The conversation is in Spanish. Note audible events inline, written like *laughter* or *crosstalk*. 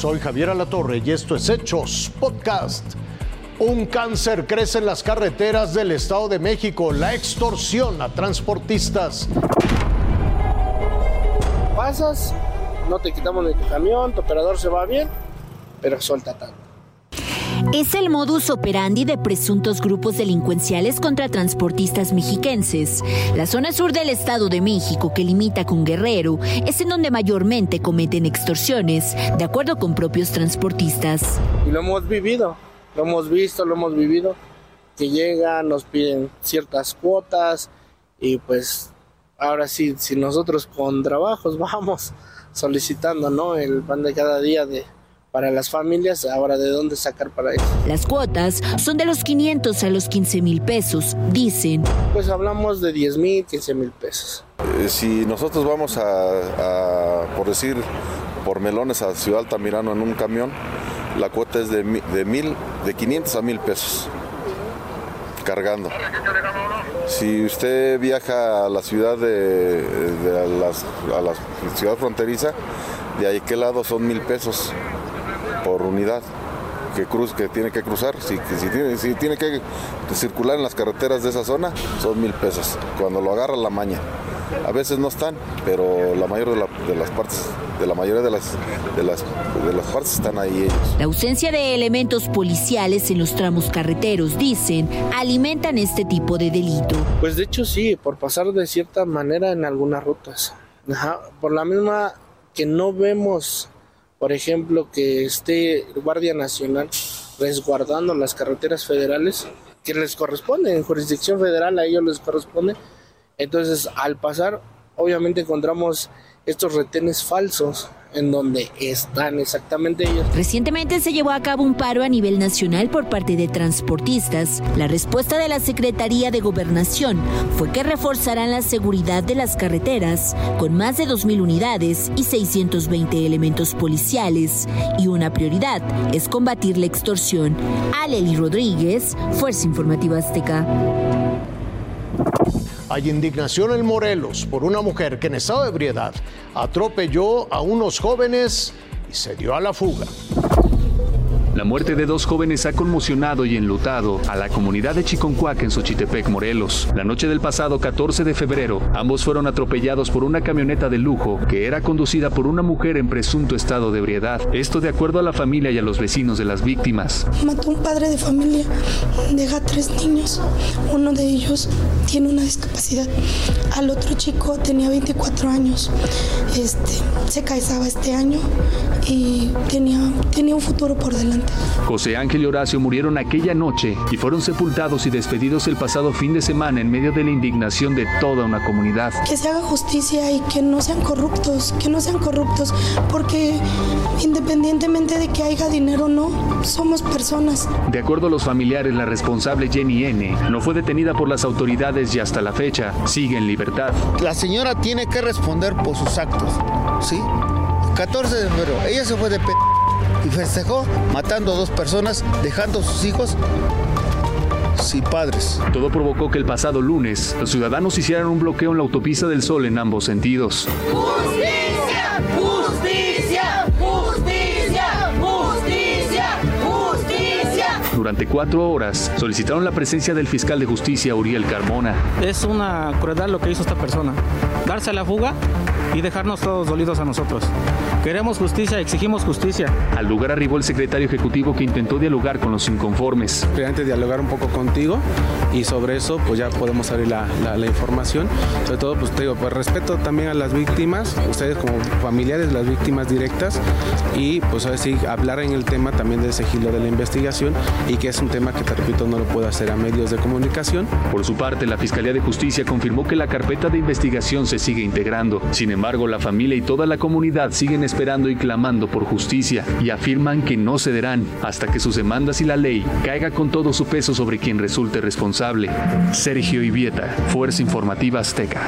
Soy Javier Alatorre y esto es Hechos Podcast. Un cáncer crece en las carreteras del Estado de México, la extorsión a transportistas. Pasas, no te quitamos de tu camión, tu operador se va bien, pero suelta tanto. Es el modus operandi de presuntos grupos delincuenciales contra transportistas mexiquenses. La zona sur del Estado de México, que limita con Guerrero, es en donde mayormente cometen extorsiones, de acuerdo con propios transportistas. Y lo hemos vivido, lo hemos visto, lo hemos vivido, que llegan, nos piden ciertas cuotas y pues ahora sí, si nosotros con trabajos *laughs* vamos solicitando, ¿no? El pan de cada día de para las familias, ahora de dónde sacar para eso. Las cuotas son de los 500 a los 15 mil pesos, dicen. Pues hablamos de 10 mil, 15 mil pesos. Eh, si nosotros vamos a, por decir, por melones a Ciudad Altamirano en un camión, la cuota es de, de mil, de 500 a mil pesos cargando. Si usted viaja a la ciudad de, a, la ciudad fronteriza, de ahí qué lado son mil pesos por unidad que cruz que tiene que cruzar. Si, si, tiene, si tiene que circular en las carreteras de esa zona, son mil pesos. Cuando lo agarra la maña. A veces no están, pero la mayoría de, las partes, de la mayoría de las, de las, de las partes están ahí ellos. La ausencia de elementos policiales en los tramos carreteros, dicen, alimentan este tipo de delito. Pues de hecho sí, por pasar de cierta manera en algunas rutas. por la misma que no vemos por ejemplo, que esté Guardia Nacional resguardando las carreteras federales que les corresponde, en jurisdicción federal a ellos les corresponde. Entonces, al pasar, obviamente encontramos estos retenes falsos en donde están exactamente ellos. Recientemente se llevó a cabo un paro a nivel nacional por parte de transportistas. La respuesta de la Secretaría de Gobernación fue que reforzarán la seguridad de las carreteras con más de 2.000 unidades y 620 elementos policiales. Y una prioridad es combatir la extorsión. Aleli Rodríguez, Fuerza Informativa Azteca. Hay indignación en Morelos por una mujer que en estado de ebriedad atropelló a unos jóvenes y se dio a la fuga. La muerte de dos jóvenes ha conmocionado y enlutado a la comunidad de Chiconcuac en Xochitepec, Morelos. La noche del pasado 14 de febrero, ambos fueron atropellados por una camioneta de lujo que era conducida por una mujer en presunto estado de ebriedad. Esto de acuerdo a la familia y a los vecinos de las víctimas. Mató un padre de familia, deja tres niños. Uno de ellos tiene una discapacidad. Al otro chico tenía 24 años. Este, se casaba este año y tenía, tenía un futuro por delante. José Ángel y Horacio murieron aquella noche y fueron sepultados y despedidos el pasado fin de semana en medio de la indignación de toda una comunidad. Que se haga justicia y que no sean corruptos, que no sean corruptos, porque independientemente de que haya dinero o no, somos personas. De acuerdo a los familiares, la responsable Jenny N. no fue detenida por las autoridades y hasta la fecha sigue en libertad. La señora tiene que responder por sus actos, ¿sí? 14 de febrero, ella se fue de p y festejó matando a dos personas, dejando a sus hijos sin padres. Todo provocó que el pasado lunes los ciudadanos hicieran un bloqueo en la autopista del Sol en ambos sentidos. ¡Justicia! Durante cuatro horas solicitaron la presencia del fiscal de justicia Uriel Carmona. Es una crueldad lo que hizo esta persona. Darse a la fuga y dejarnos todos dolidos a nosotros. Queremos justicia, exigimos justicia. Al lugar arribó el secretario ejecutivo que intentó dialogar con los inconformes. Antes dialogar un poco contigo y sobre eso pues ya podemos abrir la, la, información. Sobre todo pues te digo, pues respeto también a las víctimas, ustedes como familiares las víctimas directas y pues a sí hablar en el tema también del sigilo de la investigación y que es un tema que te repito no lo puedo hacer a medios de comunicación. Por su parte, la Fiscalía de Justicia confirmó que la carpeta de investigación se sigue integrando. Sin embargo, la familia y toda la comunidad siguen esperando y clamando por justicia y afirman que no cederán hasta que sus demandas y la ley caiga con todo su peso sobre quien resulte responsable. Sergio Ivieta, Fuerza Informativa Azteca.